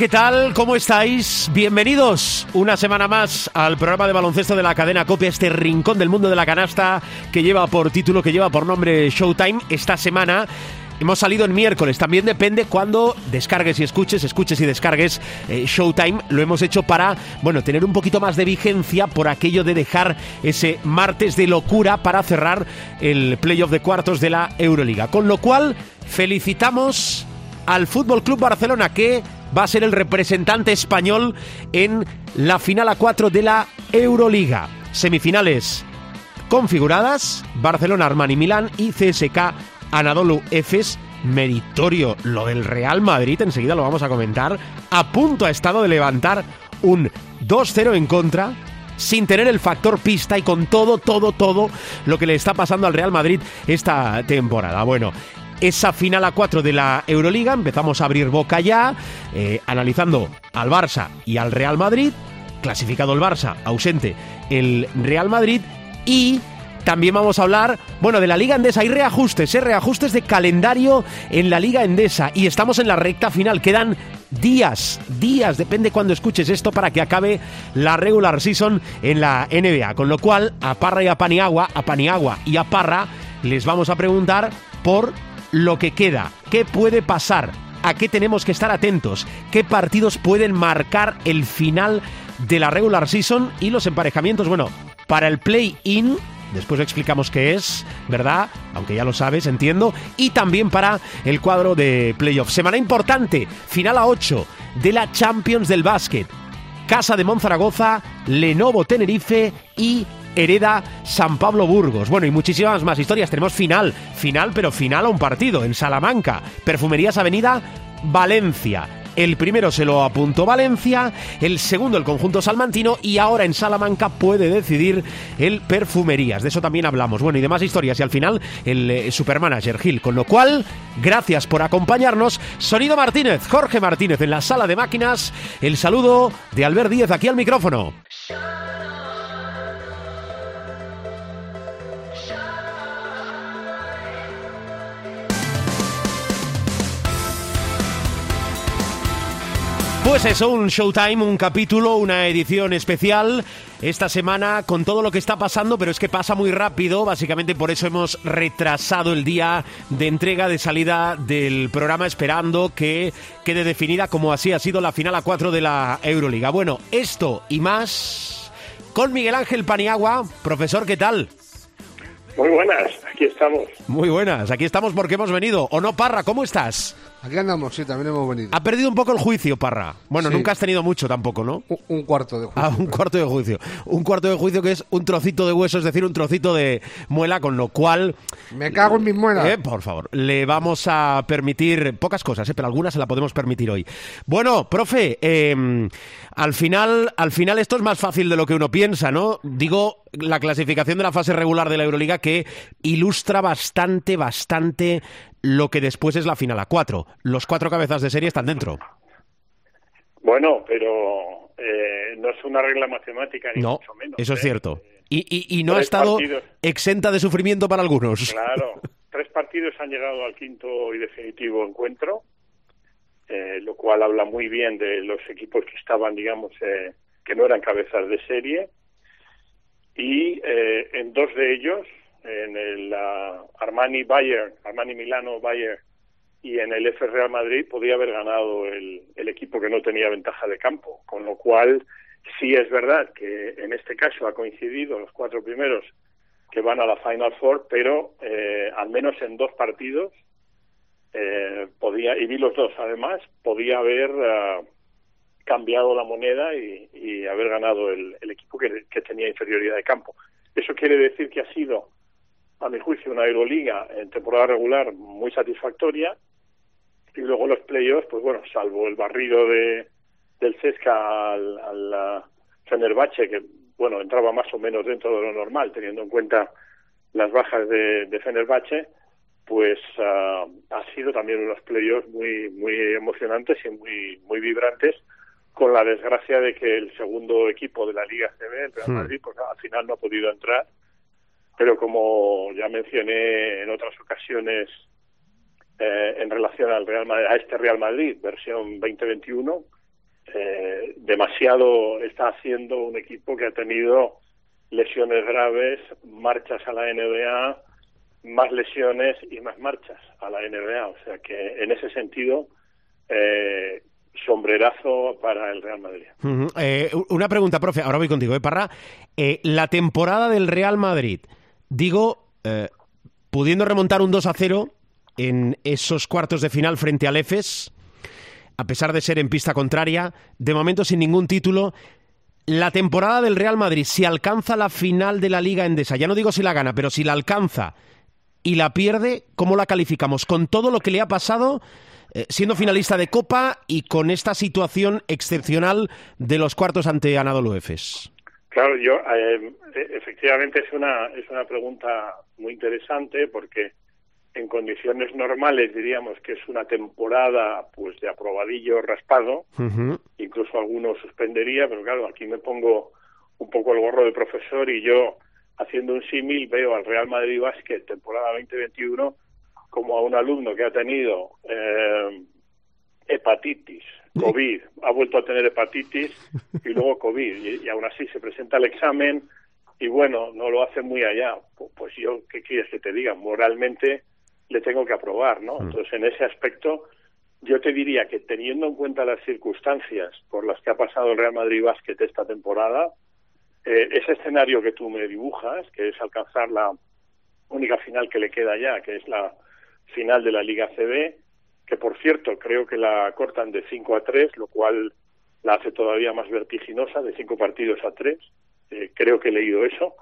¿Qué tal? ¿Cómo estáis? Bienvenidos una semana más al programa de baloncesto de la cadena Copia, este rincón del mundo de la canasta que lleva por título, que lleva por nombre Showtime. Esta semana Hemos salido en miércoles, también depende cuando descargues y escuches, escuches y descargues eh, Showtime. Lo hemos hecho para, bueno, tener un poquito más de vigencia por aquello de dejar ese martes de locura para cerrar el playoff de cuartos de la Euroliga. Con lo cual, felicitamos al Fútbol Club Barcelona que va a ser el representante español en la final a 4 de la Euroliga. Semifinales configuradas, Barcelona, Armani, Milán y CSK Anadolu Efes. Meritorio lo del Real Madrid, enseguida lo vamos a comentar. A punto ha estado de levantar un 2-0 en contra, sin tener el factor pista y con todo, todo, todo lo que le está pasando al Real Madrid esta temporada. Bueno, esa final a 4 de la Euroliga. Empezamos a abrir boca ya, eh, analizando al Barça y al Real Madrid. Clasificado el Barça, ausente el Real Madrid. Y también vamos a hablar, bueno, de la Liga Endesa. Hay reajustes, ¿eh? reajustes de calendario en la Liga Endesa. Y estamos en la recta final. Quedan días, días, depende cuando escuches esto, para que acabe la regular season en la NBA. Con lo cual, a Parra y a Paniagua, a Paniagua y a Parra, les vamos a preguntar por lo que queda, qué puede pasar, a qué tenemos que estar atentos, qué partidos pueden marcar el final de la regular season y los emparejamientos, bueno, para el play-in. Después explicamos qué es, ¿verdad? Aunque ya lo sabes, entiendo. Y también para el cuadro de playoff. Semana importante, final a 8 de la Champions del Básquet. Casa de Monzaragoza, Lenovo Tenerife y hereda San Pablo Burgos. Bueno, y muchísimas más historias. Tenemos final, final, pero final a un partido en Salamanca. Perfumerías Avenida Valencia. El primero se lo apuntó Valencia, el segundo el conjunto salmantino y ahora en Salamanca puede decidir el Perfumerías. De eso también hablamos. Bueno, y demás historias. Y al final el eh, Supermanager Gil. Con lo cual, gracias por acompañarnos. Sonido Martínez, Jorge Martínez en la sala de máquinas. El saludo de Albert Díez aquí al micrófono. Pues eso, un Showtime, un capítulo, una edición especial esta semana con todo lo que está pasando, pero es que pasa muy rápido, básicamente por eso hemos retrasado el día de entrega de salida del programa esperando que quede definida como así ha sido la final a 4 de la Euroliga. Bueno, esto y más con Miguel Ángel Paniagua. Profesor, ¿qué tal? Muy buenas, aquí estamos. Muy buenas, aquí estamos porque hemos venido. ¿O no, Parra? ¿Cómo estás? Aquí andamos, sí, también hemos venido. Ha perdido un poco el juicio, Parra. Bueno, Sí. nunca has tenido mucho tampoco, ¿no? Un, un cuarto de juicio. Ah, un cuarto de juicio. Un cuarto de juicio que es un trocito de hueso, es decir, un trocito de muela, con lo cual, Me cago en mis muelas. eh, por favor, le vamos a permitir pocas cosas, eh, pero algunas se la podemos permitir hoy. Bueno, profe, eh, al final, al final esto es más fácil de lo que uno piensa, ¿no? Digo, la clasificación de la fase regular de la Euroliga que ilustra bastante, bastante lo que después es la final a cuatro. Los cuatro cabezas de serie están dentro. Bueno, pero eh, no es una regla matemática ni No, mucho menos. eso es ¿eh? cierto. Y, y- y no ha estado partidos. exenta de sufrimiento para algunos. Claro, tres partidos han llegado al quinto y definitivo encuentro, eh, lo cual habla muy bien de los equipos que estaban, digamos, eh, que no eran cabezas de serie. Y eh, en dos de ellos, en el Armani Bayern, Armani Milano Bayern y en el F Real Madrid podía haber ganado el, el equipo que no tenía ventaja de campo, con lo cual sí es verdad que en este caso ha coincidido los cuatro primeros que van a la Final Four, pero eh, al menos en dos partidos eh, podía, y vi los dos además, podía haber ah, cambiado la moneda y, y haber ganado el, el equipo que tenía inferioridad de campo. Eso quiere decir que ha sido, a mi juicio, una Euroliga en temporada regular muy satisfactoria y luego los playoffs, pues bueno, salvo el barrido de del Cesca al, al ah, Fenerbahce, que bueno, entraba más o menos dentro de lo normal, teniendo en cuenta las bajas de, de Fenerbahce, pues ah, ha sido también unos playoffs muy muy emocionantes y muy muy vibrantes con la desgracia de que el segundo equipo de la Liga CB, el Real Madrid, pues al final no ha podido entrar. Pero como ya mencioné en otras ocasiones eh, en relación al Real Madrid, a este Real Madrid, versión 2021, eh, demasiado está haciendo un equipo que ha tenido lesiones graves, marchas a la NBA, más lesiones y más marchas a la NBA. O sea que en ese sentido, eh, sombrerazo para el Real Madrid. Eh, una pregunta, profe, ahora voy contigo, ¿eh, Parra? Eh, la temporada del Real Madrid, digo, pudiendo remontar un 2 a 0 en esos cuartos de final frente al EFES, a pesar de ser en pista contraria, de momento sin ningún título. La temporada del Real Madrid, si alcanza la final de la Liga Endesa, ya no digo si la gana, pero si la alcanza y la pierde, ¿cómo la calificamos? Con todo lo que le ha pasado, eh, siendo finalista de Copa y con esta situación excepcional de los cuartos ante Anadolu Efes. Claro, yo eh, efectivamente es una es una pregunta muy interesante porque en condiciones normales diríamos que es una temporada pues de aprobadillo raspado, incluso algunos suspendería, pero claro, aquí me pongo un poco el gorro de profesor y yo haciendo un símil veo al Real Madrid Basket temporada 2021 como a un alumno que ha tenido eh, hepatitis, COVID, ha vuelto a tener hepatitis y luego COVID, y, y, aún así se presenta el examen y bueno, no lo hace muy allá. Pues yo, ¿qué quieres que te diga? Moralmente le tengo que aprobar, ¿no? Entonces, en ese aspecto, yo te diría que teniendo en cuenta las circunstancias por las que ha pasado el Real Madrid Basket esta temporada, eh, ese escenario que tú me dibujas, que es alcanzar la única final que le queda ya, que es la final de la Liga CB, que por cierto creo que la cortan de 5 a 3, lo cual la hace todavía más vertiginosa, de 5 partidos a 3, eh, creo que he leído eso,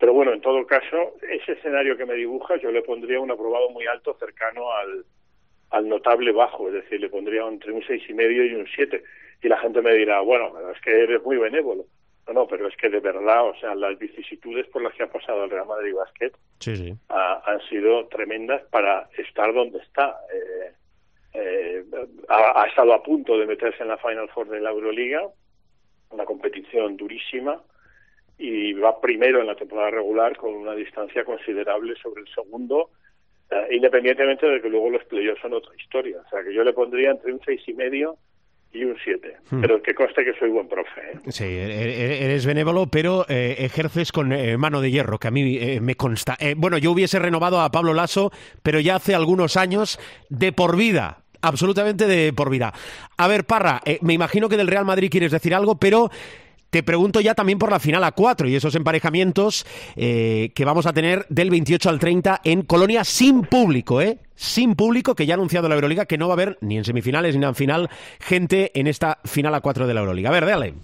pero bueno, en todo caso, ese escenario que me dibujas yo le pondría un aprobado muy alto cercano al, al notable bajo, es decir, le pondría entre un seis y medio y un 7. Y la gente me dirá, bueno, es que eres muy benévolo. No, no, pero es que de verdad, o sea, las vicisitudes por las que ha pasado el Real Madrid Basket sí, sí. Ha, han sido tremendas para estar donde está. Eh, eh, ha, ha, estado a punto de meterse en la Final Four de la Euroliga, una competición durísima, y va primero en la temporada regular con una distancia considerable sobre el segundo, eh, independientemente de que luego los playoffs son otra historia. O sea, que yo le pondría entre un seis y medio y un 7. Hmm. Pero que conste que soy buen profe. ¿eh? Sí, eres benévolo, pero eh, ejerces con eh, mano de hierro, que a mí eh, me consta. bueno, yo hubiese renovado a Pablo Lasso, pero ya hace algunos años, de por vida. Absolutamente de por vida. A ver, Parra, me imagino que del Real Madrid quieres decir algo, pero te pregunto ya también por la final a cuatro y esos emparejamientos eh, que vamos a tener del 28 al 30 en Colonia sin público, ¿eh? Sin público, que ya ha anunciado la Euroliga que no va a haber ni en semifinales ni en final gente en esta final a cuatro de la Euroliga. A ver, dale.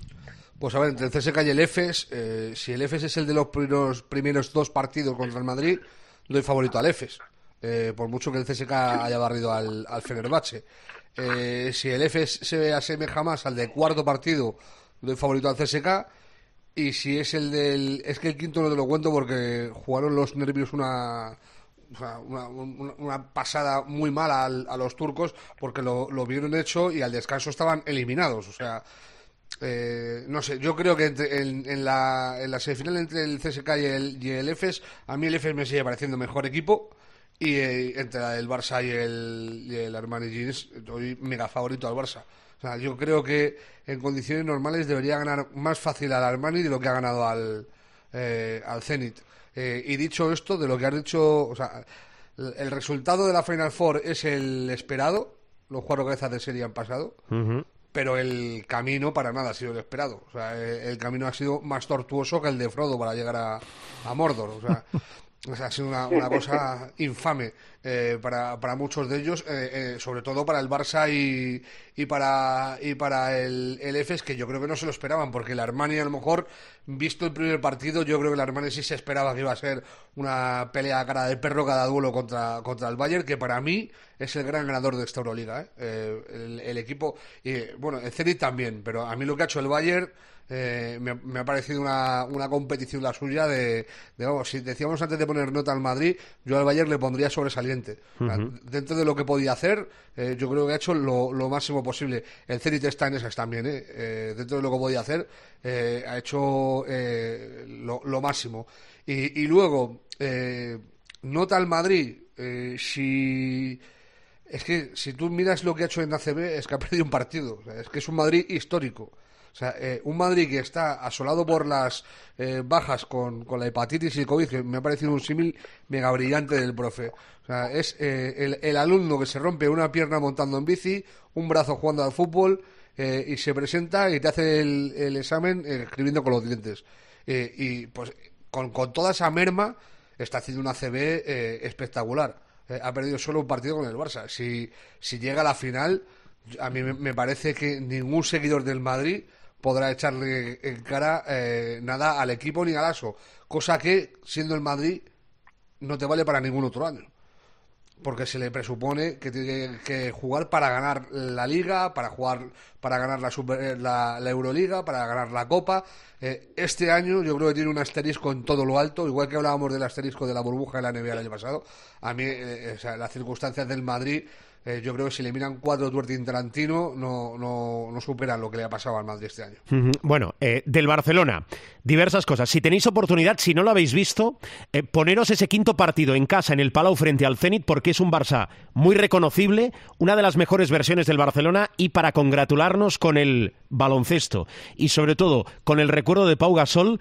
Pues a ver, entre el CSK y el EFES, eh, si el EFES es el de los primeros, primeros dos partidos contra el Madrid, doy favorito al EFES. Eh, por mucho que el CSK haya barrido al, al Fenerbahce. Eh, si el EFES se asemeja más al de cuarto partido doy favorito al CSK. Y si es el del. Es que el quinto no te lo cuento porque jugaron los nervios una. Una, una, pasada muy mala al, a los turcos porque lo, lo, vieron hecho y al descanso estaban eliminados. O sea, eh, no sé, yo creo que entre, en, en, la, en la semifinal entre el CSK y el, y el EFES, a mí el EFES me sigue pareciendo mejor equipo. Y eh, entre el Barça y el, y el Armani Jeans, doy mega favorito al Barça. O sea, yo creo que en condiciones normales debería ganar más fácil al Armani de lo que ha ganado al, eh, al Zenit. Eh, y dicho esto, de lo que has dicho, o sea, el resultado de la Final Four es el esperado. Los cuatro cabezas de serie han pasado. Uh -huh. Pero el camino para nada ha sido el esperado. O sea, el camino ha sido más tortuoso que el de Frodo para llegar a, a Mordor. O sea, o sea, ha sido una, una cosa infame eh, para, para, muchos de ellos, eh, eh, sobre todo para el Barça y, y para, y para el, el EFES, que yo creo que no se lo esperaban, porque el Armani a lo mejor, visto el primer partido, yo creo que el Armani sí se esperaba que iba a ser una pelea a cara de perro cada duelo contra, contra el Bayern, que para mí es el gran ganador de esta Euroliga. El, el, equipo, y bueno, el Zenit también, pero a mí lo que ha hecho el Bayern eh, me, ha parecido una, una competición la suya de, vamos, si decíamos antes de poner nota al Madrid, yo al Bayern le pondría sobresaliente. Dentro de lo que podía hacer, eh, yo creo que ha hecho lo, máximo posible. El Zenit está en esas también, ¿eh? dentro de lo que podía hacer, ha hecho lo, máximo. Y, y luego, nota al Madrid, si... Es que si tú miras lo que ha hecho en ACB, es que ha perdido un partido. es que es un Madrid histórico. O sea, eh, un Madrid que está asolado por las eh, bajas con, la hepatitis y el COVID, que me ha parecido un símil mega brillante del profe. O sea, es eh, el, alumno que se rompe una pierna montando en bici, un brazo jugando al fútbol y se presenta y te hace el, examen escribiendo con los dientes. y pues con, toda esa merma está haciendo una CB espectacular. ha perdido solo un partido con el Barça. Si, si llega a la final, a mí me parece que ningún seguidor del Madrid podrá echarle en cara eh, nada al equipo ni al ASO, cosa que, siendo el Madrid, no te vale para ningún otro año. Porque se le presupone que tiene que jugar para ganar la Liga, para jugar para ganar la, super, la, Euroliga, para ganar la Copa. Eh, este año yo creo que tiene un asterisco en todo lo alto, igual que hablábamos del asterisco de la burbuja de la NBA el año pasado. A mí, eh, las circunstancias del Madrid eh, yo creo que si le miran cuatro Tuertin Tarantino, no, no, no superan lo que le ha pasado al Madrid este año. Bueno, eh, del Barcelona, diversas cosas. Si tenéis oportunidad, si no lo habéis visto, eh, poneros ese quinto partido en casa, en el Palau frente al Zenit, porque es un Barça muy reconocible, una de las mejores versiones del Barcelona y para congratularnos con el baloncesto y sobre todo con el recuerdo de Pau Gasol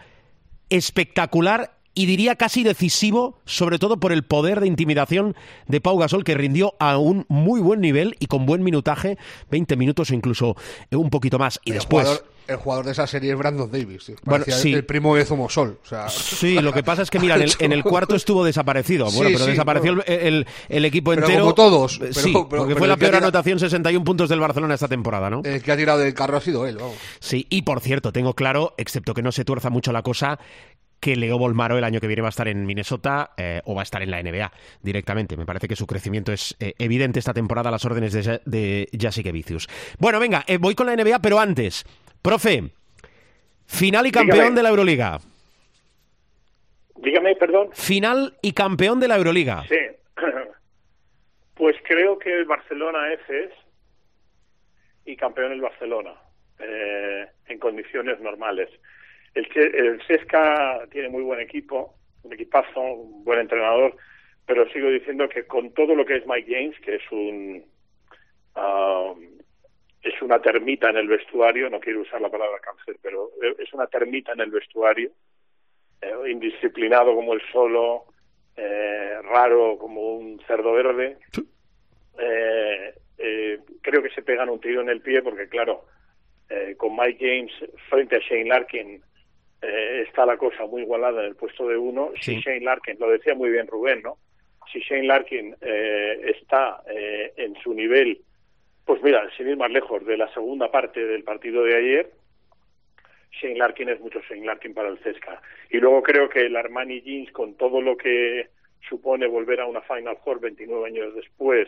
espectacular y diría casi decisivo, sobre todo por el poder de intimidación de Pau Gasol, que rindió a un muy buen nivel y con buen minutaje, 20 minutos o incluso un poquito más. Y después. el jugador de esa serie es Brandon Davis. Bueno, sí. El primo de Zomosol. Sí, lo que pasa es que, mira, en el, cuarto estuvo desaparecido. Bueno, pero desapareció el, el, equipo entero. Como todos. sí, porque fue la peor anotación, 61 puntos del Barcelona esta temporada, ¿no? El que ha tirado del carro ha sido él, vamos. Sí, y por cierto, tengo claro, excepto que no se tuerza mucho la cosa, que Leo Bolmaro el año que viene va a estar en Minnesota eh, o va a estar en la NBA directamente. Me parece que su crecimiento es eh, evidente esta temporada a las órdenes de, de Jessica Vicius. Bueno, venga, eh, voy con la NBA, pero antes, profe, final y campeón de la Euroliga. Dígame, perdón. Final y campeón de la Euroliga. Sí. Pues creo que el Barcelona es y campeón el Barcelona en condiciones normales. El, el Sesca tiene muy buen equipo, un equipazo, un buen entrenador, pero sigo diciendo que con todo lo que es Mike James, que es un um, es una termita en el vestuario, no quiero usar la palabra cáncer, pero es una termita en el vestuario, eh, indisciplinado como el solo, eh, raro como un cerdo verde. Eh, creo que se pegan un tiro en el pie porque, claro, eh, con Mike James frente a Shane Larkin eh, está la cosa muy igualada en el puesto de uno. Si Shane Larkin, lo decía muy bien Rubén, ¿no? Si Shane Larkin eh, está eh, en su nivel, pues mira, sin ir más lejos, de la segunda parte del partido de ayer, Shane Larkin es mucho Shane Larkin para el Cesca. Y luego creo que el Armani Jeans, con todo lo que supone volver a una Final Four 29 años después,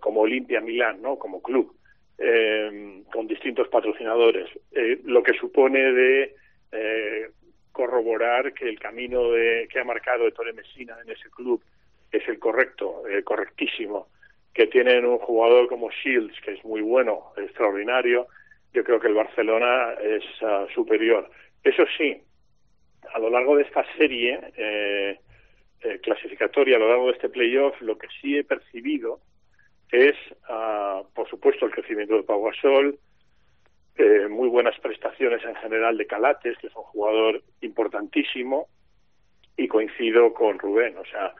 como Olimpia Milán, ¿no? Como club, con distintos patrocinadores, lo que supone de eh, corroborar que el camino de, que ha marcado Ettore Messina en ese club es el correcto, el correctísimo, que tienen un jugador como Shields, que es muy bueno, extraordinario, yo creo que el Barcelona es ah, superior. Eso sí, a lo largo de esta serie eh, eh, clasificatoria, a lo largo de este playoff, lo que sí he percibido es, ah, por supuesto, el crecimiento de Pau Gasol, eh, muy buenas prestaciones en general de Calates, que es un jugador importantísimo, y coincido con Rubén, o sea,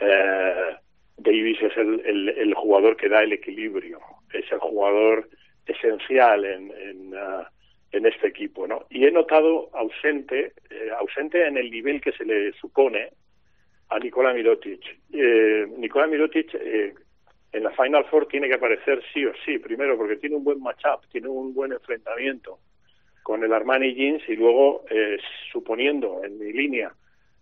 eh, Davis es el, el, jugador que da el equilibrio, es el jugador esencial en, en, uh, en este equipo, ¿no? Y he notado ausente, eh, ausente en el nivel que se le supone a Nikola Mirotic. Eh, Nikola Mirotic eh, en la Final Four tiene que aparecer sí o sí, primero porque tiene un buen matchup, tiene un buen enfrentamiento con el Armani Jeans y luego, eh, suponiendo en mi línea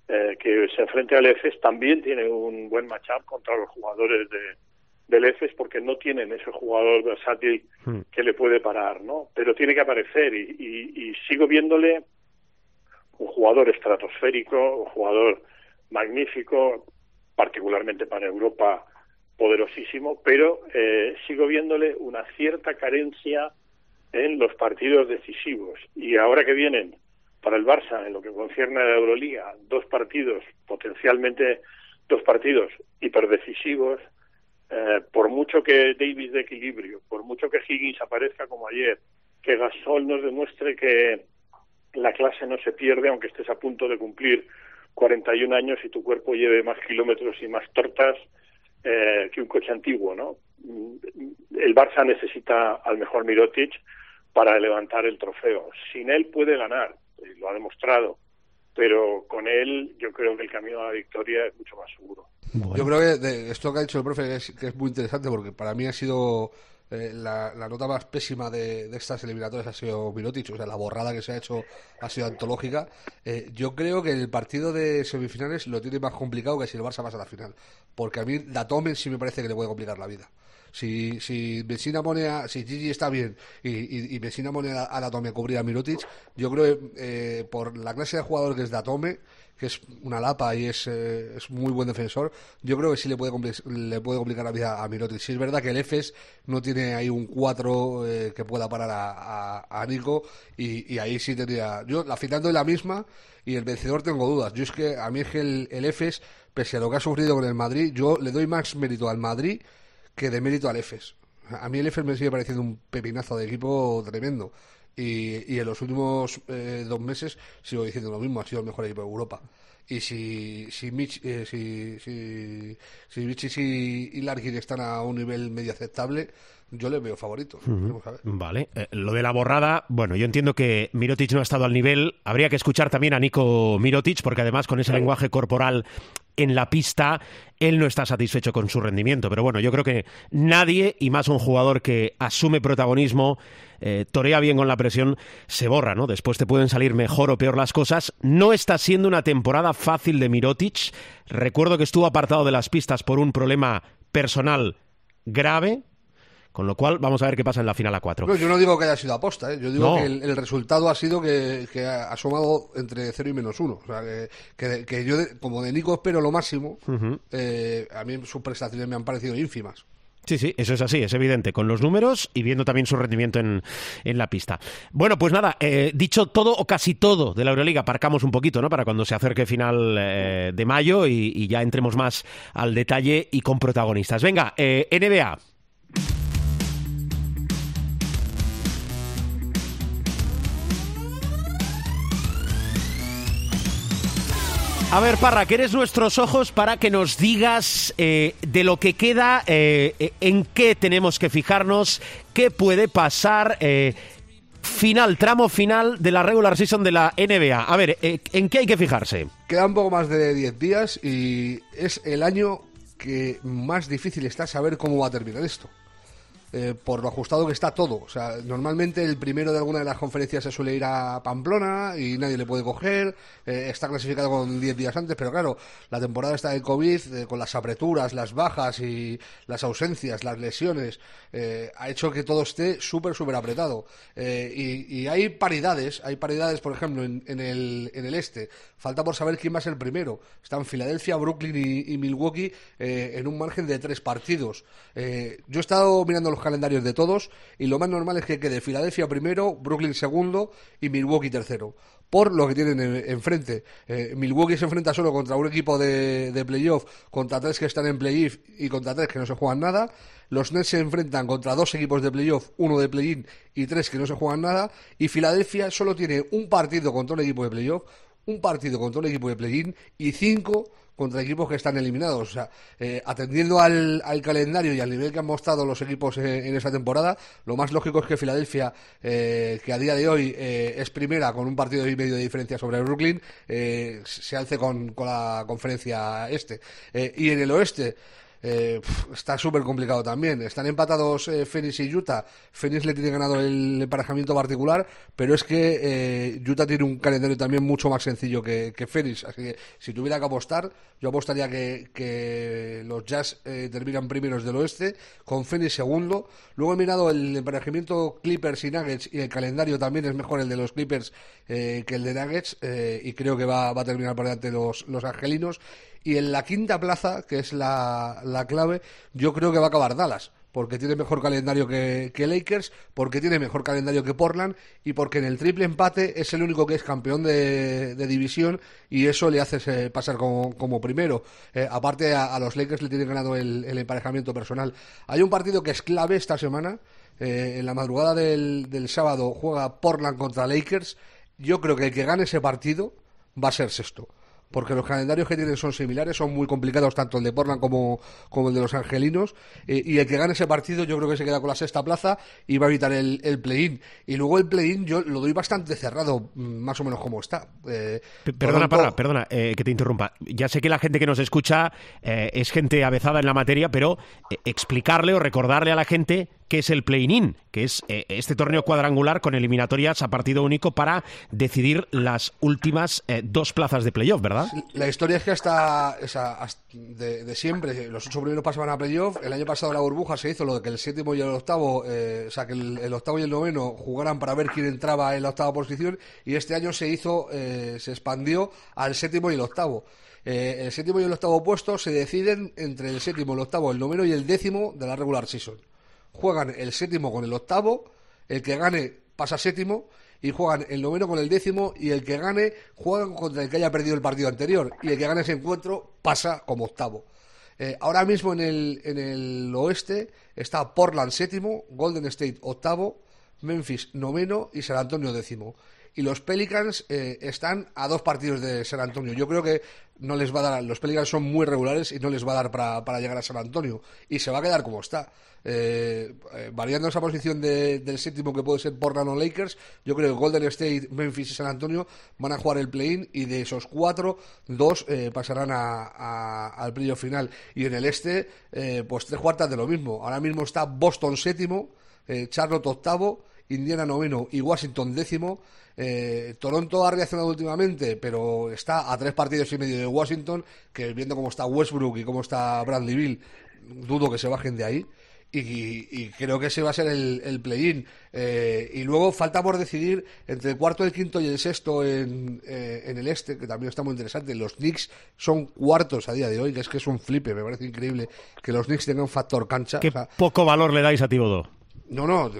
eh, que se enfrente al EFES, también tiene un buen matchup contra los jugadores de, del EFES porque no tienen ese jugador versátil Hmm. que le puede parar, ¿no? Pero tiene que aparecer y, y- y sigo viéndole un jugador estratosférico, un jugador magnífico, particularmente para Europa poderosísimo, pero eh, sigo viéndole una cierta carencia en los partidos decisivos. Y ahora que vienen para el Barça, en lo que concierne a la Euroliga, dos partidos, potencialmente dos partidos hiperdecisivos, eh, por mucho que Davis de equilibrio, por mucho que Higgins aparezca como ayer, que Gasol nos demuestre que la clase no se pierde aunque estés a punto de cumplir 41 años y tu cuerpo lleve más kilómetros y más tortas eh, que un coche antiguo, ¿no? El Barça necesita al mejor Mirotic para levantar el trofeo. Sin él puede ganar, y lo ha demostrado, pero con él yo creo que el camino a la victoria es mucho más seguro. Bueno. Yo creo que de- esto que ha dicho el profe es, que es muy interesante porque para mí ha sido eh, la, la nota más pésima de, estas eliminatorias ha sido Mirotic, o sea, la borrada que se ha hecho ha sido antológica. Eh, yo creo que el partido de semifinales lo tiene más complicado que si el Barça pasa a la final, porque a mí Datomen sí me parece que le puede complicar la vida. Si, si Messina pone si Gigi está bien y, y, y Messina pone a, a Datome a cubrir a Mirotic, yo creo que eh, por la clase de jugador que es Datome, que es una lapa y es, eh, es muy buen defensor, yo creo que sí le puede, le puede complicar la vida a Mirotic. Sí es verdad que el EFES no tiene ahí un 4 eh, que pueda parar a, a, a Nico y, y ahí sí tendría... Yo la final doy la misma y el vencedor tengo dudas. Yo es que a mí es que el, el EFES, pese a lo que ha sufrido con el Madrid, yo le doy más mérito al Madrid que de mérito al EFES. A mí el EFES me sigue pareciendo un pepinazo de equipo tremendo. Y, y en los últimos eh, dos meses sigo diciendo lo mismo, ha sido el mejor equipo de Europa. Y si, si, Mitch, eh, si, si, si Michis y, y Larkin están a un nivel medio aceptable, yo les veo favoritos. Veremos a ver. Vale, Eh, lo de la borrada, bueno, yo entiendo que Mirotic no ha estado al nivel. Habría que escuchar también a Nico Mirotic, porque además con ese lenguaje corporal en la pista, él no está satisfecho con su rendimiento. Pero bueno, yo creo que nadie, y más un jugador que asume protagonismo, eh, torea bien con la presión, se borra, ¿no? Después te pueden salir mejor o peor las cosas. No está siendo una temporada fácil de Mirotic. Recuerdo que estuvo apartado de las pistas por un problema personal grave. Con lo cual, vamos a ver qué pasa en la final a 4. No, yo no digo que haya sido aposta, ¿eh? yo digo No. que el, el resultado ha sido que, que ha sumado entre 0 y menos 1. O sea, que, que- que yo, de- como de Nico, espero lo máximo. eh, a mí sus prestaciones me han parecido ínfimas. Sí, sí, eso es así, es evidente, con los números y viendo también su rendimiento en, en la pista. Bueno, pues nada, eh, dicho todo o casi todo de la Euroliga, aparcamos un poquito, ¿no? Para cuando se acerque final eh, de mayo y, y ya entremos más al detalle y con protagonistas. Venga, eh, NBA. A ver, Parra, que eres nuestros ojos para que nos digas eh, de lo que queda, eh, eh, en qué tenemos que fijarnos, qué puede pasar. final, tramo final de la regular season de la NBA. A ver, ¿en qué hay que fijarse? Queda un poco más de 10 días y es el año que más difícil está saber cómo va a terminar esto. Eh, por lo ajustado que está todo. O sea, normalmente el primero de alguna de las conferencias se suele ir a Pamplona y nadie le puede coger. eh, está clasificado con 10 días antes, pero claro, la temporada está de COVID, eh, con las apreturas, las bajas y las ausencias, las lesiones, eh, ha hecho que todo esté súper, súper apretado. Y, hay paridades, hay paridades, por ejemplo, en, el, en el este. Falta por saber quién va a ser el primero. Están Filadelfia, Brooklyn y, y Milwaukee en un margen de tres partidos. Yo he estado mirando los calendarios de todos y lo más normal es que quede Filadelfia primero, Brooklyn segundo y Milwaukee tercero. Por lo que tienen en- enfrente. Eh, Milwaukee se enfrenta solo contra un equipo de, de playoff, contra tres que están en playoff y contra tres que no se juegan nada. Los Nets se enfrentan contra dos equipos de playoff, uno de play-in y tres que no se juegan nada. Y Filadelfia solo tiene un partido contra un equipo de playoff, un partido contra un equipo de play-in y cinco contra equipos que están eliminados. O sea, eh, atendiendo al, al calendario y al nivel que han mostrado los equipos en, en esta temporada, lo más lógico es que Filadelfia, eh, que a día de hoy eh, es primera con un partido y medio de diferencia sobre Brooklyn, se alce con, con la conferencia este. Y en el oeste, eh, está súper complicado también. Están empatados eh, Phoenix y Utah. Phoenix le tiene ganado el emparejamiento particular, pero es que eh, Utah tiene un calendario también mucho más sencillo que, que Phoenix. Así que si tuviera que apostar, yo apostaría que, los Jazz eh, terminan primeros del oeste, con Phoenix segundo. Luego he mirado el emparejamiento Clippers y Nuggets y el calendario también es mejor el de los Clippers que el de Nuggets y creo que va, va a terminar por delante los, los angelinos. Y en la quinta plaza, que es la, la clave, yo creo que va a acabar Dallas porque tiene mejor calendario que, que, Lakers, porque tiene mejor calendario que Portland y porque en el triple empate es el único que es campeón de, división y eso le hace pasar como, como primero. Eh, aparte a, los Lakers le tiene ganado el, el, emparejamiento personal. Hay un partido que es clave esta semana. Eh, en la madrugada del, del sábado juega Portland contra Lakers. Yo creo que el que gane ese partido va a ser sexto porque los calendarios que tienen son similares, son muy complicados tanto el de Portland como, como el de los angelinos, eh, y el que gane ese partido yo creo que se queda con la sexta plaza y va a evitar el, el play-in. Y luego el play-in yo lo doy bastante cerrado, más o menos como está. Eh, perdona, tanto... perdona, eh, que te interrumpa. Ya sé que la gente que nos escucha eh, es gente avezada en la materia, pero explicarle o recordarle a la gente que es el play-in, que es eh, este torneo cuadrangular con eliminatorias a partido único para decidir las últimas eh, dos plazas de playoff, ¿verdad? La historia es que hasta, esa, de, siempre, los ocho primeros pasaban a playoff. El año pasado la burbuja se hizo lo de que el séptimo y el octavo, eh, o sea, que el, octavo y el noveno jugaran para ver quién entraba en la octava posición. Y este año se hizo, se expandió al séptimo y el octavo. El séptimo y el octavo puesto se deciden entre el séptimo, el octavo, el noveno y el décimo de la regular season juegan el séptimo con el octavo, el que gane pasa séptimo y juegan el noveno con el décimo y el que gane juegan contra el que haya perdido el partido anterior y el que gane ese encuentro pasa como octavo. Eh, ahora mismo en el, en el oeste está Portland séptimo, Golden State octavo, Memphis noveno y San Antonio décimo. Y los Pelicans eh, están a dos partidos de San Antonio. Yo creo que no les va a dar. Los Pelicans son muy regulares y no les va a dar para, para llegar a San Antonio. Y se va a quedar como está. Eh, eh, variando esa posición de, del séptimo que puede ser Portland o Lakers, yo creo que Golden State, Memphis y San Antonio van a jugar el play-in y de esos cuatro, dos eh, pasarán a, a, al playoff final. Y en el este, eh, pues tres cuartas de lo mismo. Ahora mismo está Boston séptimo, Charlotte octavo, Indiana noveno y Washington décimo. Eh, Toronto ha reaccionado últimamente, pero está a tres partidos y medio de Washington, que viendo cómo está Westbrook y cómo está Bradley Bill, dudo que se bajen de ahí. Y, y, creo que ese va a ser el, el play-in. Eh, y luego falta por decidir entre el cuarto, el quinto y el sexto en, eh, en, el este, que también está muy interesante. Los Knicks son cuartos a día de hoy, que es que es un flipe, me parece increíble que los Knicks tengan factor cancha. Qué o sea, poco valor le dais a Tibodó. No, no,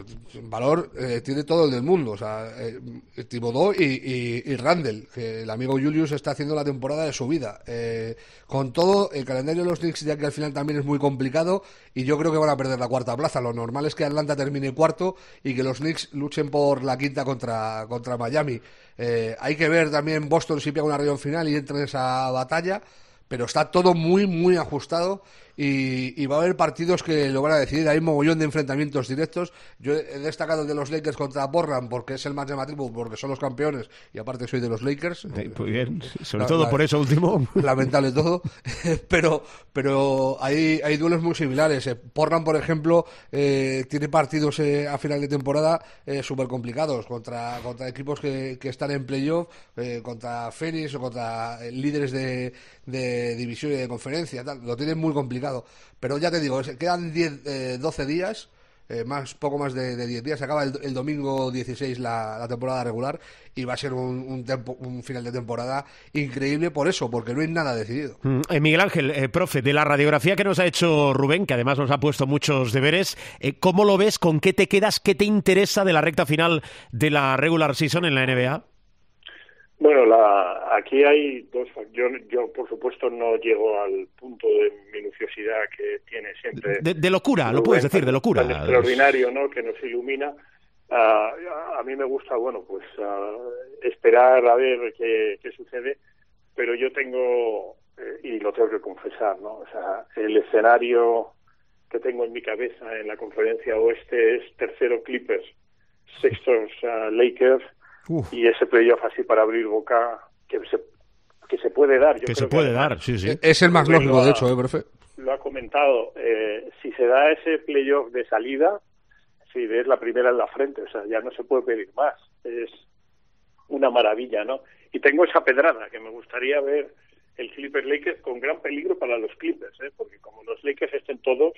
valor eh, tiene todo el del mundo. O sea, eh, Tibodó y, y, y, Randall, que el amigo Julius está haciendo la temporada de su vida. Eh, con todo, el calendario de los Knicks ya que al final también es muy complicado y yo creo que van a perder la cuarta plaza. Lo normal es que Atlanta termine cuarto y que los Knicks luchen por la quinta contra, contra Miami. Eh, hay que ver también Boston si pega una reunión final y entra en esa batalla pero está todo muy, muy ajustado y, y, va a haber partidos que lo van a decidir. Hay un mogollón de enfrentamientos directos. Yo he destacado el de los Lakers contra Portland porque es el más llamativo, porque son los campeones y aparte soy de los Lakers. Muy bien, sobre la, todo la, por eso último. Lamentable todo. pero pero hay, hay duelos muy similares. Eh, Portland, por ejemplo, eh, tiene partidos eh, a final de temporada eh, súper complicados contra, contra equipos que, que están en playoff, eh, contra Phoenix o contra líderes de, de división y de conferencia. Tal. Lo tienen muy complicado. Pero ya te digo, quedan 10, eh, 12 días, eh, más, poco más de, de 10 días. Se acaba el, domingo 16 la, temporada regular y va a ser un, un, tempo, un, final de temporada increíble por eso, porque no hay nada decidido. Mm, eh, Miguel Ángel, eh, profe, de la radiografía que nos ha hecho Rubén, que además nos ha puesto muchos deberes, eh, ¿cómo lo ves? ¿Con qué te quedas? ¿Qué te interesa de la recta final de la regular season en la NBA? Bueno, la, aquí hay dos. Yo, yo, por supuesto, no llego al punto de minuciosidad que tiene siempre. De, de locura, lo puedes decir, de locura. Tan extraordinario, ¿no? Que nos ilumina. Uh, a mí me gusta, bueno, pues uh, esperar a ver qué, qué sucede, pero yo tengo, eh, y lo tengo que confesar, ¿no? O sea, el escenario que tengo en mi cabeza en la conferencia oeste es tercero Clippers, sextos uh, Lakers Uf. y ese playoff así para abrir boca que se, que se puede dar. Yo que se puede que dar, sí, sí. Es el más lógico, de hecho, ¿eh, profe? Lo ha, comentado, eh, si se da ese playoff de salida, si ves la primera en la frente, o sea, ya no se puede pedir más. Es una maravilla, ¿no? Y tengo esa pedrada que me gustaría ver el Clippers Lakers con gran peligro para los Clippers, ¿eh? porque como los Lakers estén todos,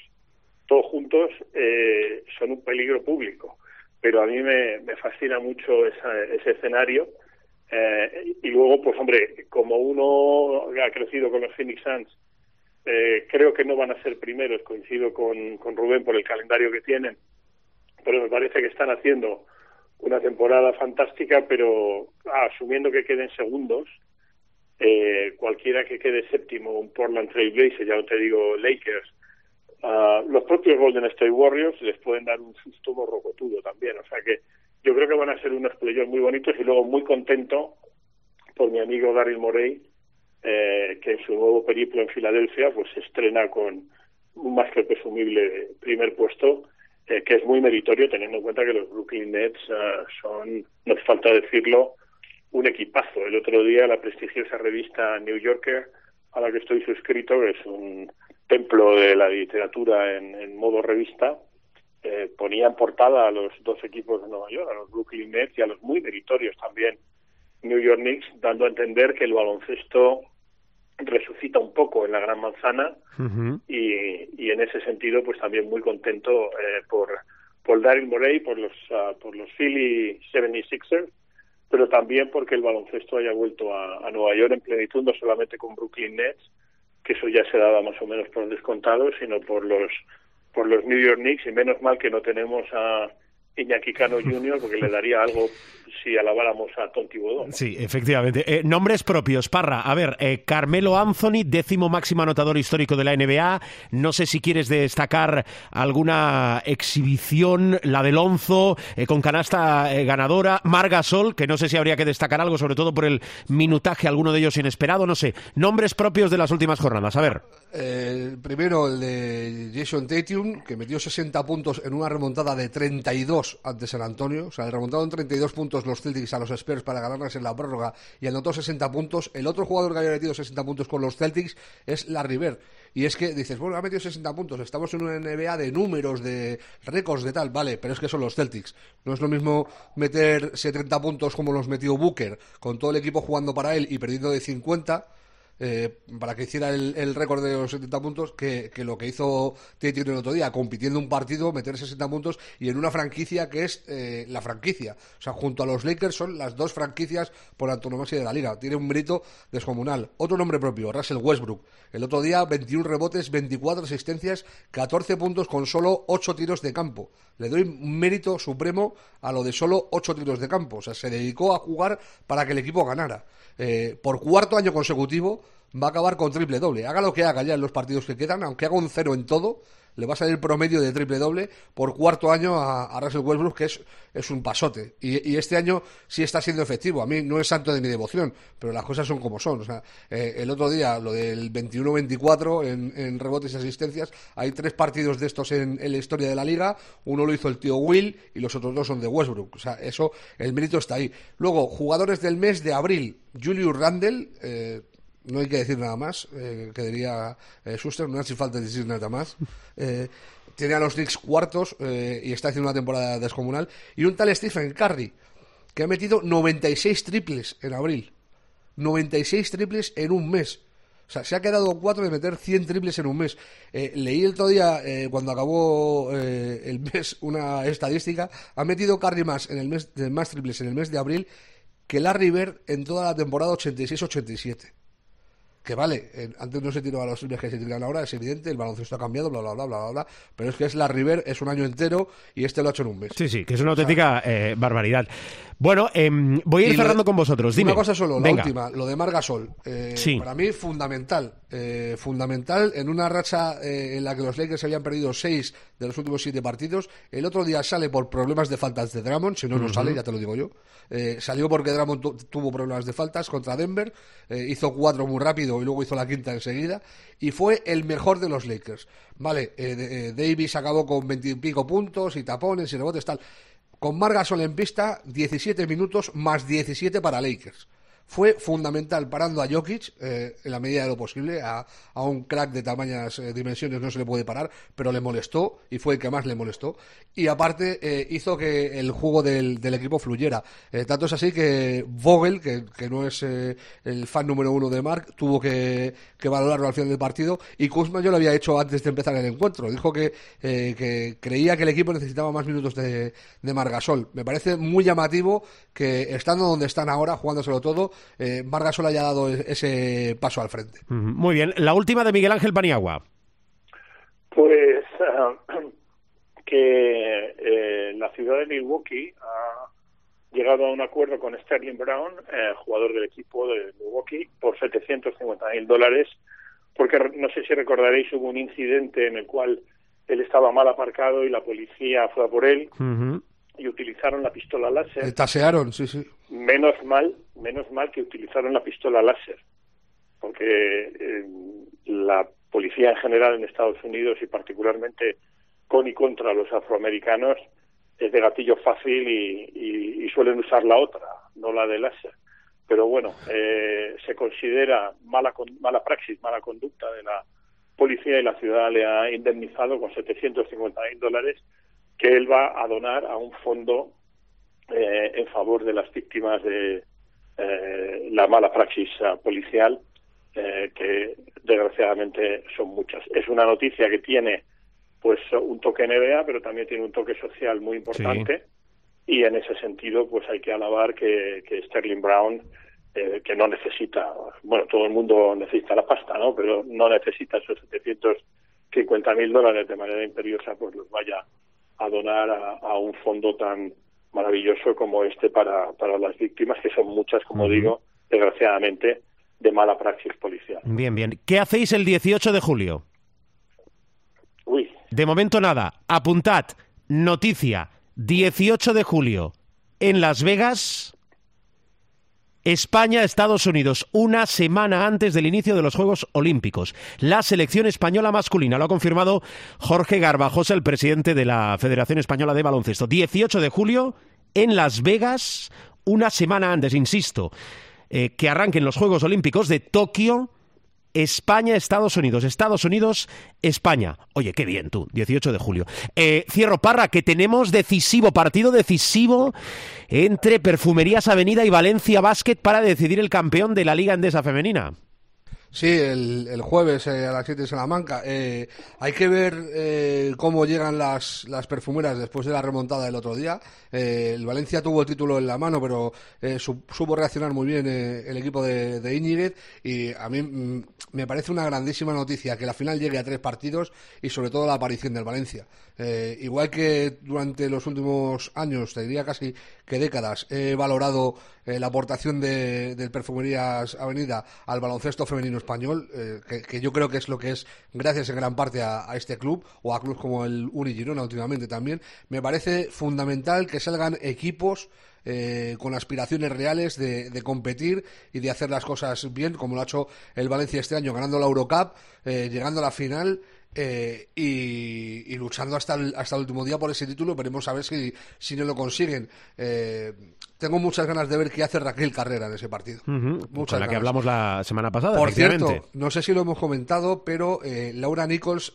todos juntos, eh, son un peligro público. Pero a mí me, me fascina mucho ese escenario. Eh, y luego, pues hombre, como uno ha crecido con los Phoenix Suns, eh, creo que no van a ser primeros, coincido con, con Rubén por el calendario que tienen, pero me parece que están haciendo una temporada fantástica, pero ah, asumiendo que queden segundos, eh, cualquiera que quede séptimo, un Portland Trail Blazers, ya no te digo Lakers, uh, los propios Golden State Warriors les pueden dar un susto morrocotudo también, o sea que yo creo que van a ser unos playoffs muy bonitos y luego muy contento por mi amigo Daryl Morey, eh, que en su nuevo periplo en Filadelfia pues se estrena con un más que presumible primer puesto eh, que es muy meritorio teniendo en cuenta que los Brooklyn Nets uh, son, no hace falta decirlo, un equipazo. El otro día la prestigiosa revista New Yorker, a la que estoy suscrito, que es un templo de la literatura en, en modo revista, eh, ponía en portada a los dos equipos de Nueva York, a los Brooklyn Nets y a los muy meritorios también New York Knicks, dando a entender que el baloncesto resucita un poco en la Gran Manzana y, y, en ese sentido pues también muy contento eh, por por Daryl Morey por los uh, por los Philly 76ers pero también porque el baloncesto haya vuelto a, a, Nueva York en plenitud no solamente con Brooklyn Nets que eso ya se daba más o menos por descontado sino por los por los New York Knicks y menos mal que no tenemos a Iñaki Cano Jr. porque le daría algo si alabáramos a Tonti Bodón. Sí, efectivamente. Eh, nombres propios, Parra. A ver, eh, Carmelo Anthony, décimo máximo anotador histórico de la NBA. No sé si quieres destacar alguna exhibición, la de Lonzo, eh, con canasta eh, ganadora. Margasol, que no sé si habría que destacar algo, sobre todo por el minutaje, alguno de ellos inesperado, no sé. Nombres propios de las últimas jornadas. A ver. primero el de Jason Tatum, que metió 60 puntos en una remontada de 32 ante San Antonio. O sea, el remontado en 32 puntos los Celtics a los Spurs para ganarles en la prórroga y anotó 60 puntos. El otro jugador que había metido 60 puntos con los Celtics es Larry Bird. Y es que dices, bueno, ha metido 60 puntos, estamos en una NBA de números, de récords, de tal, vale, pero es que son los Celtics. No es lo mismo meter 70 puntos como los metió Booker, con todo el equipo jugando para él y perdiendo de 50 eh, para que hiciera el, récord de los 70 puntos que, lo que hizo Titi el otro día, compitiendo un partido, meter 60 puntos y en una franquicia que es eh, la franquicia. O sea, junto a los Lakers son las dos franquicias por antonomasia de la liga. Tiene un mérito descomunal. Otro nombre propio, Russell Westbrook. El otro día 21 rebotes, 24 asistencias, 14 puntos con solo 8 tiros de campo. Le doy un mérito supremo a lo de solo 8 tiros de campo. O sea, se dedicó a jugar para que el equipo ganara. Eh, por cuarto año consecutivo va a acabar con triple doble. Haga lo que haga ya en los partidos que quedan, aunque haga un cero en todo, le va a salir promedio de triple doble por cuarto año a, a Russell Westbrook, que es, es un pasote. Y, y, este año sí está siendo efectivo. A mí no es santo de mi devoción, pero las cosas son como son. O sea, eh, el otro día, lo del 21-24 en, en, rebotes y asistencias, hay tres partidos de estos en, en, la historia de la liga. Uno lo hizo el tío Will y los otros dos son de Westbrook. O sea, eso, el mérito está ahí. Luego, jugadores del mes de abril. Julius Randle, eh, no hay que decir nada más, eh, que diría eh, Schuster, no hace falta decir nada más. Eh, tiene a los Knicks cuartos eh, y está haciendo una temporada descomunal. Y un tal Stephen Curry, que ha metido 96 triples en abril. 96 triples en un mes. O sea, se ha quedado cuatro de meter 100 triples en un mes. Eh, leí el otro día, eh, cuando acabó el mes, una estadística. Ha metido Curry más en el mes de más triples en el mes de abril que Larry Bird en toda la temporada 86-87 que vale, eh, antes no se tiraba los triples que se tiran ahora, es evidente, el baloncesto ha cambiado, bla, bla, bla, bla, bla, pero es que es la River, es un año entero y este lo ha hecho en un mes. Sí, sí, que es una auténtica eh, barbaridad. Bueno, eh, voy a ir cerrando con vosotros, dime. Una cosa solo, Venga. la última, lo de Margasol. Eh, sí. Para mí, fundamental, eh, fundamental en una racha en la que los Lakers habían perdido seis de los últimos siete partidos. El otro día sale por problemas de faltas de Drummond, si no, no uh -huh. sale, ya te lo digo yo. salió porque Drummond tu tuvo problemas de faltas contra Denver, hizo cuatro muy rápido y luego hizo la quinta enseguida, y fue el mejor de los Lakers. Vale, eh, Davis acabó con veintipico puntos y tapones y rebotes, tal. Con Margasol en pista, 17 minutos más 17 para Lakers. Fue fundamental parando a Jokic eh, en la medida de lo posible. A, un crack de tamañas eh, dimensiones no se le puede parar, pero le molestó y fue el que más le molestó. Y aparte eh, hizo que el juego del, equipo fluyera. tanto es así que Vogel, que, no es el fan número uno de Mark, tuvo que, valorarlo al final del partido. Y Kuzma yo lo había hecho antes de empezar el encuentro. Dijo que, creía que el equipo necesitaba más minutos de, de Margasol. Me parece muy llamativo que estando donde están ahora, jugándoselo todo, eh, Vargas haya dado e-, ese paso al frente. Muy bien. La última de Miguel Ángel Paniagua. Pues ah, que eh, la ciudad de Milwaukee ha llegado a un acuerdo con Sterling Brown, eh, jugador del equipo de Milwaukee, por 750 mil dólares, porque no sé si recordaréis, hubo un incidente en el cual él estaba mal aparcado y la policía fue a por él y utilizaron la pistola láser. tasearon, sí, sí. Menos mal, menos mal que utilizaron la pistola láser, porque eh, la policía en general en Estados Unidos y particularmente con y contra los afroamericanos es de gatillo fácil y, suelen usar la otra, no la de láser. Pero bueno, eh, se considera mala, mala praxis, mala conducta de la policía y la ciudad le ha indemnizado con 750 mil dólares que él va a donar a un fondo eh, en favor de las víctimas de eh, la mala praxis policial, eh, que desgraciadamente son muchas. Es una noticia que tiene pues un toque NBA, pero también tiene un toque social muy importante. Y en ese sentido, pues hay que alabar que, que Sterling Brown, que no necesita, bueno, todo el mundo necesita la pasta, ¿no? Pero no necesita esos 750 mil dólares de manera imperiosa, pues los vaya a donar a, un fondo tan maravilloso como este para, para las víctimas, que son muchas, como digo, desgraciadamente, de mala praxis policial. Bien, bien. ¿Qué hacéis el 18 de julio? Uy. De momento nada. Apuntad. Noticia. 18 de julio. En Las Vegas. España-Estados Unidos, una semana antes del inicio de los Juegos Olímpicos. La selección española masculina lo ha confirmado Jorge Garbajosa, el presidente de la Federación Española de Baloncesto. 18 de julio en Las Vegas, una semana antes, insisto, eh, que arranquen los Juegos Olímpicos de Tokio España, Estados Unidos, Estados Unidos, España. Oye, qué bien tú, 18 de julio. Eh, cierro Parra, que tenemos decisivo, partido decisivo entre Perfumerías Avenida y Valencia Basket para decidir el campeón de la Liga Endesa Femenina. Sí, el, jueves eh, a las 7 de Salamanca. Eh, hay que ver eh, cómo llegan las, las perfumeras después de la remontada del otro día. el Valencia tuvo el título en la mano, pero supo reaccionar muy bien el equipo de, de Y a mí mm, me parece una grandísima noticia que la final llegue a tres partidos y sobre todo la aparición del Valencia. Igual que durante los últimos años, te diría casi que décadas, he valorado la aportación de, del Perfumerías Avenida al baloncesto femenino español, eh, que, yo creo que es lo que es gracias en gran parte a, este club o a clubes como el Uni últimamente también, me parece fundamental que salgan equipos eh, con aspiraciones reales de, competir y de hacer las cosas bien, como lo ha hecho el Valencia este año, ganando la Eurocup, eh, llegando a la final eh, y, luchando hasta el, hasta el último día por ese título. Veremos a ver si, si no lo consiguen. Eh, tengo muchas ganas de ver qué hace Raquel Carrera en ese partido. Con la que hablamos la semana pasada. Por cierto, no sé si lo hemos comentado, pero eh, Laura Nichols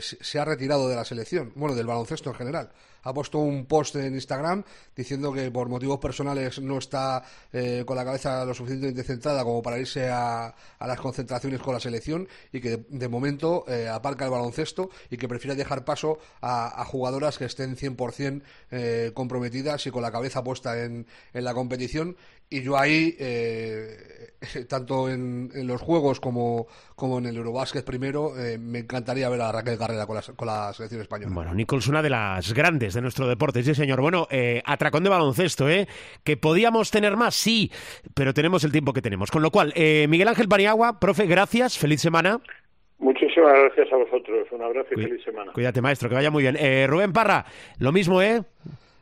se ha retirado de la selección, bueno, del baloncesto en general ha puesto un post en Instagram diciendo que por motivos personales no está eh, con la cabeza lo suficientemente centrada como para irse a, las concentraciones con la selección y que de, momento eh, aparca el baloncesto y que prefiere dejar paso a, jugadoras que estén 100% eh, comprometidas y con la cabeza puesta en, en la competición y yo ahí, eh, tanto en, los juegos como, como en el Eurobásquet primero, eh, me encantaría ver a Raquel Carrera con la, con la selección española. Bueno, Nichols, una de las grandes de nuestro deporte, sí señor. Bueno, eh, atracón de baloncesto, ¿eh? Que podíamos tener más, sí, pero tenemos el tiempo que tenemos. Con lo cual, Miguel Ángel Paniagua, profe, gracias, feliz semana. Muchísimas gracias a vosotros, un abrazo y feliz semana. Cuídate, maestro, que vaya muy bien. Rubén Parra, lo mismo, ¿eh?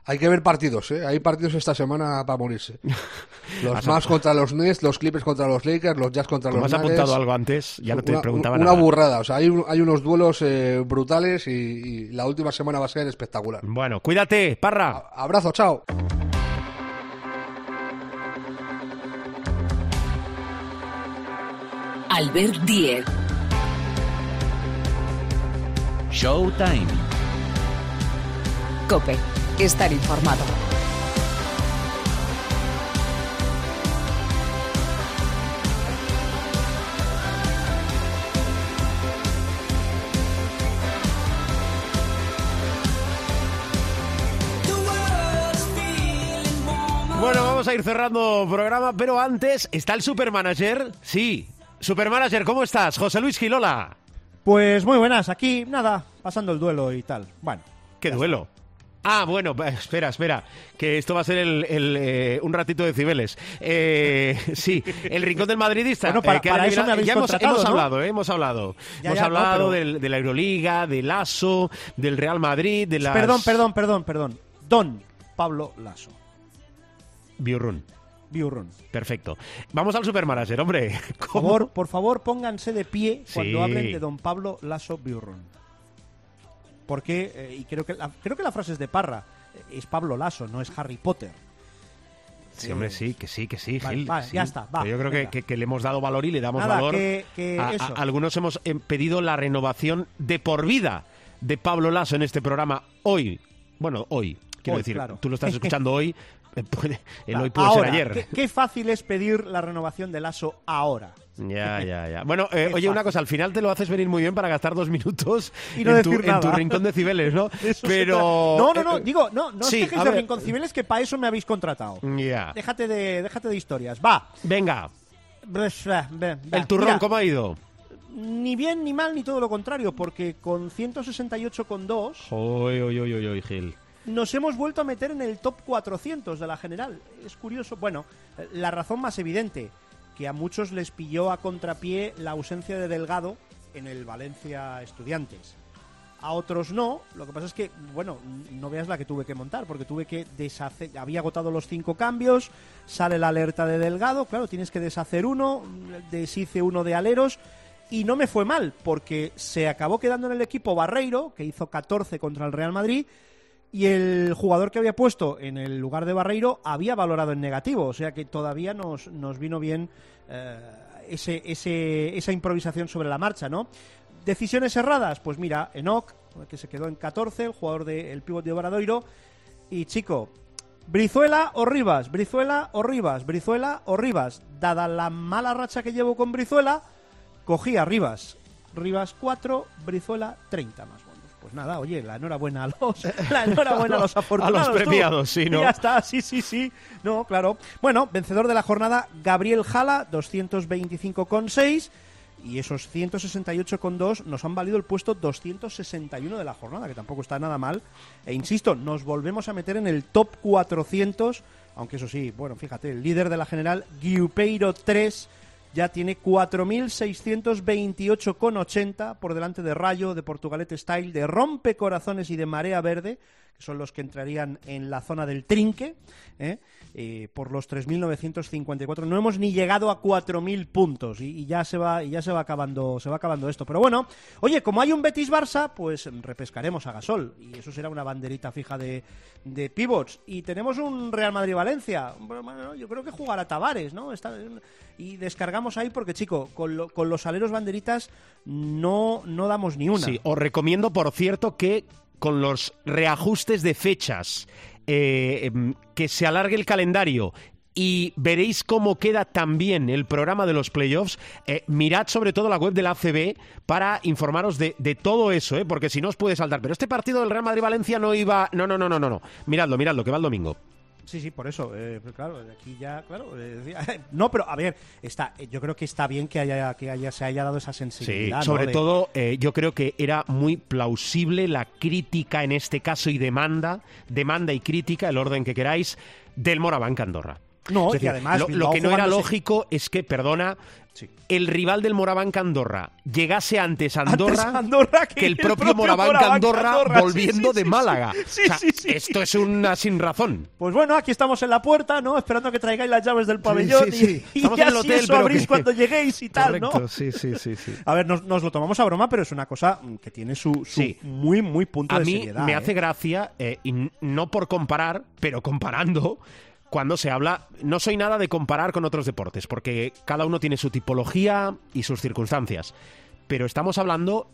Hay que ver partidos, ¿eh? Hay partidos esta semana para morirse. Los más contra los Nets, los Clippers contra los Lakers, los Jazz contra los has apuntado algo antes, ya no te preguntaba una, burrada, o sea, hay, hay unos duelos eh, brutales y, y, la última semana va a ser espectacular. Bueno, cuídate, Parra. abrazo, chao. Albert Diez. Showtime. Cope. Estar informado. Bueno, vamos a ir cerrando programa, pero antes está el Supermanager. Sí, Supermanager, ¿cómo estás? José Luis Gilola. Pues muy buenas, aquí nada, pasando el duelo y tal. Bueno, ¿Qué duelo? Ah, bueno, eh, espera, espera, que esto va a ser el, el, eh, un ratito de Cibeles. Eh, sí, el rincón del madridista. Bueno, para- eh, que para eso me ya hemos, contratado, hemos ¿no? hablado, eh, hemos hablado. Ya, hemos ya, no, hablado pero- del- de la Euroliga, del ASO, del Real Madrid, de las... perdón, perdón, perdón, perdón. Don Pablo Lasso, Biurrun. Biurrun. Perfecto. Vamos al Supermanager, hombre. Por favor, por favor, pónganse de pie cuando Sí. hablen de Don Pablo Lasso Biurrun. Porque, eh, y creo que, la, creo que la frase es de Parra, eh, es Pablo Lasso, no es Harry Potter. Sí, hombre, sí, que sí, que sí, Vale, Gil. vale, sí. ya está, va, yo creo que, venga. que- que le hemos dado valor y le damos Nada, valor. que- que a- a- eso. algunos hemos eh, pedido la renovación de por vida de Pablo Lasso en este programa hoy. Bueno, hoy, quiero Hoy, decir, claro. tú lo estás escuchando hoy, puede- el hoy puede ahora, ser ayer. Qué, qué fácil es pedir la renovación de Lasso ahora. Ya, ya, ya. Bueno, eh, oye, una cosa, al final te lo haces venir muy bien para gastar dos minutos Y no en, tu, en rincón de Cibeles, ¿no? Eso Pero... No, no, no, eh, digo, no, no sí, os quejéis a de ver. Rincón Cibeles, que para eso me habéis contratado. Ya. Déjate de, déjate de historias. Va. Venga, ve, va. el turrón, Mira, ¿cómo ha ido? Ni bien, ni mal, ni todo lo contrario, porque con 168,2 Uy, uy, uy, uy, uy, Gil. Nos hemos vuelto a meter en el top 400 de la general. Es curioso. Bueno, la razón más evidente, que a muchos les pilló a contrapié la ausencia de Delgado en el Valencia Estudiantes. A otros no. Lo que pasa es que, bueno, no veas la que tuve que montar, porque tuve que deshacer. Había agotado los cinco cambios, sale la alerta de Delgado, claro, tienes que deshacer uno, deshice uno de aleros. Y no me fue mal, porque se acabó quedando en el equipo Barreiro, que hizo 14 contra el Real Madrid, y el jugador que había puesto en el lugar de Barreiro había valorado en negativo, o sea que todavía nos, nos vino bien eh, ese, ese- esa improvisación sobre la marcha, ¿no? Decisiones erradas, pues mira, Enoch, que se quedó en 14, el jugador del pívot de Obradoiro, y chico, Brizuela o Rivas, Brizuela o Rivas, Brizuela o Rivas. Dada la mala racha que llevo con Brizuela, cogí a Rivas. Rivas 4, Brizuela 30 más bonus. Pues nada, oye, la enhorabuena a los, la enhorabuena a los afortunados. A los tú. premiados, sí, ¿no? Ya está, sí, sí, sí. No, claro. Bueno, vencedor de la jornada, Gabriel Jala, 225,6. Y esos 168,2 nos han valido el puesto 261 de la jornada, que tampoco está nada mal. E insisto, nos volvemos a meter en el top 400, aunque eso sí, bueno, fíjate, el líder de la general, Guiupeiro 3, ya tiene 4.628,80 por delante de Rayo, de Portugalete Style, de Rompecorazones y de Marea Verde, son los que entrarían en la zona del trinque, ¿eh? Eh, por los 3.954. No hemos ni llegado a 4.000 puntos y, ya se va y ya se va acabando se va acabando esto. Pero bueno, oye, como hay un Betis Barça, pues repescaremos a Gasol y eso será una banderita fija de, de pivots. Y tenemos un Real Madrid Valencia. Yo creo que jugará Tavares, ¿no? Está- y descargamos ahí porque chico, con, lo- con los aleros banderitas no no damos ni una. Sí, os recomiendo, por cierto, que con los reajustes de fechas, eh, em, que se alargue el calendario y veréis cómo queda también el programa de los playoffs. Eh, mirad sobre todo la web de la ACB para informaros de, de todo eso, ¿eh? porque si no os puede saltar. Pero este partido del Real Madrid-Valencia no iba... No, no, no, no, no, no. Miradlo, miradlo, que va el domingo. Sí, sí, por eso. eh, pero claro, aquí ya, claro. eh, no, pero a ver, está, eh, yo creo que está bien que haya, que haya, se haya dado esa Sí, sensibilidad. ¿no? sobre de- todo eh, yo creo que era muy plausible la crítica en este caso y demanda, demanda y crítica, el orden que queráis, del Morabanca Andorra. No, Es y decir, además lo, que no era lógico es que, perdona, Sí. el rival del Morabanca Andorra llegase antes a Andorra, Antes Andorra que que el propio, propio Morabanca Andorra, volviendo sí, de Málaga. O sea. Esto es una sin razón. Pues bueno, aquí estamos en la puerta, ¿no? Esperando que traigáis las llaves del pabellón y, y ya el si hotel, eso abrís que- cuando lleguéis y tal, ¿no? sí, sí, sí, sí. A ver, nos, nos lo tomamos a broma, pero es una cosa que tiene su, muy, muy punto a de mí me ¿eh? hace gracia, eh, y no por comparar, pero comparando, cuando se habla, no soy nada de comparar con otros deportes, porque cada uno tiene su tipología y sus circunstancias, pero estamos hablando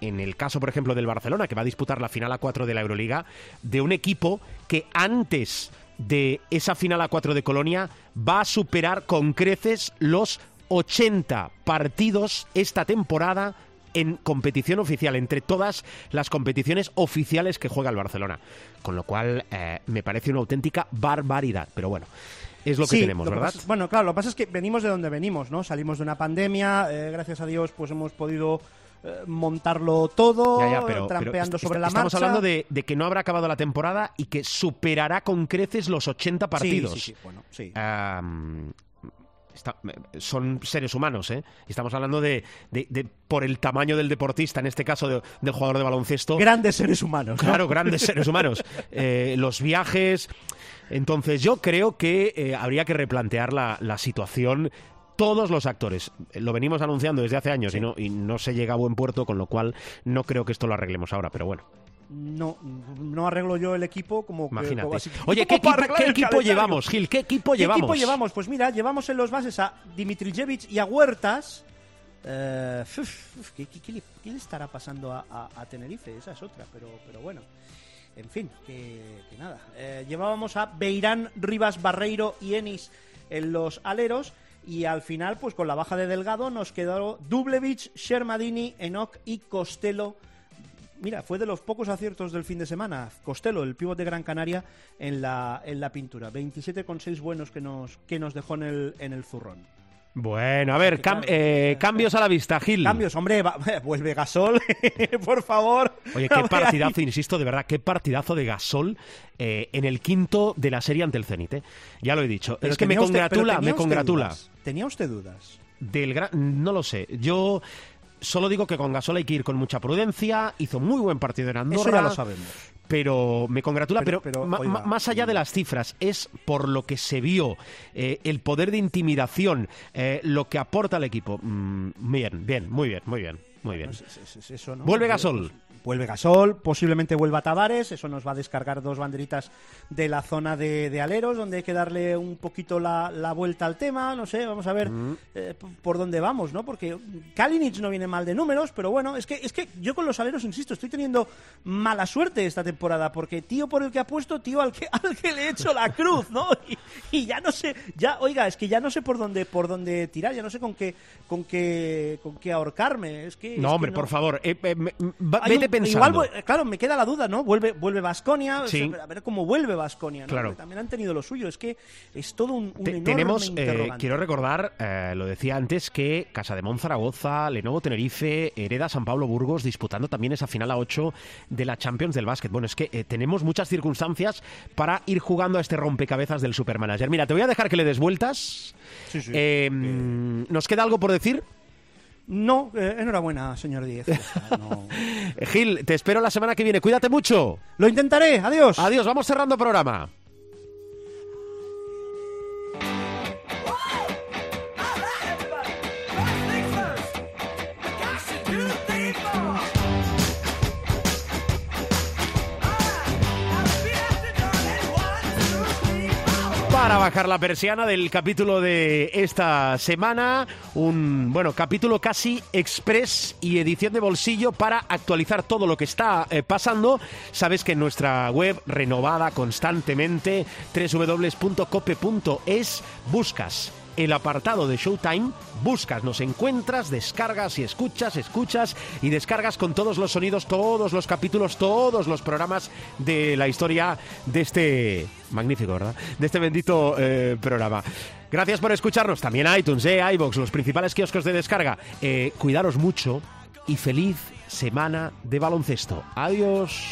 en el caso, por ejemplo, del Barcelona, que va a disputar la final a 4 de la Euroliga, de un equipo que antes de esa final a 4 de Colonia va a superar con creces los 80 partidos esta temporada en competición oficial, entre todas las competiciones oficiales que juega el Barcelona. Con lo cual, eh, me parece una auténtica barbaridad. Pero bueno, es lo que Sí, tenemos, lo que ¿verdad? pasa bueno, claro, lo que pasa es que venimos de donde venimos, ¿no? Salimos de una pandemia, eh, gracias a Dios, pues hemos podido eh, montarlo todo, Ya, ya, pero, pero trampeando sobre la estamos marcha. hablando de, de que no habrá acabado la temporada y que superará con creces los 80 Sí, partidos. Sí, sí, bueno, sí. Está- son seres humanos, ¿eh? Estamos hablando de, de- de- por el tamaño del deportista, en este caso de- del jugador de baloncesto. Grandes seres humanos. ¿no? Claro, grandes seres humanos. Eh, los viajes. Entonces, yo creo que eh, habría que replantear la, la situación. Todos los actores. Eh, Lo venimos anunciando desde hace años y, no, y no se llega a buen puerto, con lo cual no creo que esto lo arreglemos ahora, pero bueno. No, no arreglo yo el equipo como que- Imagínate. como así- Oye, ¿qué equipo, qué equipo llevamos, Gil? ¿Qué equipo ¿Qué llevamos? equipo llevamos? Pues mira, llevamos en los bases a Dimitrijevic y a Huertas. Eh, uf, uf, ¿qué, qué- qué le, qué le estará pasando a, a- a Tenerife? Esa es otra, pero, pero bueno. En fin, que, que nada. Eh, llevábamos a Beirán, Rivas, Barreiro y Enis en los aleros. Y al final, pues con la baja de Delgado, nos quedó Dublevich, Shermadini, Enoch y Costello. Mira, fue de los pocos aciertos del fin de semana. Costello, el pívot de Gran Canaria, en la, en la pintura. 27,6 buenos que nos, que nos dejó en el, en el zurrón. Bueno, a ver, cam- eh, cambios a la vista, Gil. Cambios, hombre, va- vuelve Gasol, por favor. Oye, qué partidazo, insisto, de verdad, qué partidazo de Gasol eh, en el quinto de la serie ante el Zenit. eh. Ya lo he dicho. Pero es que me usted- congratula, me usted congratula. dudas. ¿Tenía usted dudas? Del gran... No lo sé. Yo solo digo que con Gasol hay que ir con mucha prudencia. Hizo muy buen partido en Andorra. Eso ya lo sabemos. pero me congratula. Pero, Pero- oiga, más allá de las cifras, es por lo que se vio, eh, el poder de intimidación, eh, lo que aporta al equipo. Mm, bien, bien, muy bien, muy bien, muy bien. Pues es- es- eso, ¿no? Vuelve Pues- Gasol. Vuelve Gasol, posiblemente vuelva Tavares, eso nos va a descargar dos banderitas de la zona de, de aleros, donde hay que darle un poquito la, la vuelta al tema, no sé, vamos a ver eh, p- por dónde vamos, ¿no? Porque Kalinic no viene mal de números, pero bueno, es que, es que yo con los aleros, insisto, estoy teniendo mala suerte esta temporada, porque tío por el que apuesto, tío al que, al que le he hecho la cruz, ¿no? Y, y ya no sé, ya, oiga, es que ya no sé por dónde, por dónde tirar, ya no sé con qué, con qué, con qué ahorcarme, es que... es No, que hombre, por favor, eh, eh, va- vete un- pensando. Igual, claro, me queda la duda, ¿no? Vuelve vuelve Vasconia, Sí. a ver cómo vuelve Vasconia, ¿no? Claro. Porque también han tenido lo suyo, es que es todo un, un Te- enorme tenemos, eh, quiero recordar, lo decía antes, que Casa de Zaragoza, Lenovo Tenerife, Hereda San Pablo Burgos disputando también esa final a 8 de la Champions del básquet. Bueno, es que tenemos muchas circunstancias para ir jugando a este rompecabezas del Supermanager. Mira, te voy a dejar que le des vueltas. Sí, sí. ¿Nos queda algo por decir? No, eh, enhorabuena, señor Díez. no. Eh, Gil, te espero la semana que viene. Cuídate mucho. Lo intentaré, adiós. Adiós, vamos cerrando programa. Bajar la persiana del capítulo de esta semana, un bueno capítulo casi express y edición de bolsillo para actualizar todo lo que está eh, pasando. Sabes que en nuestra web renovada constantemente www.cope.es buscas el apartado de Showtime, buscas, nos encuentras, descargas y escuchas, escuchas y descargas con todos los sonidos, todos los capítulos, todos los programas de la historia de este magnífico, ¿verdad? De este bendito eh, programa. Gracias por escucharnos, también iTunes, eh, iVoox, los principales kioscos de descarga. Eh, cuidaros mucho y feliz semana de baloncesto. Adiós.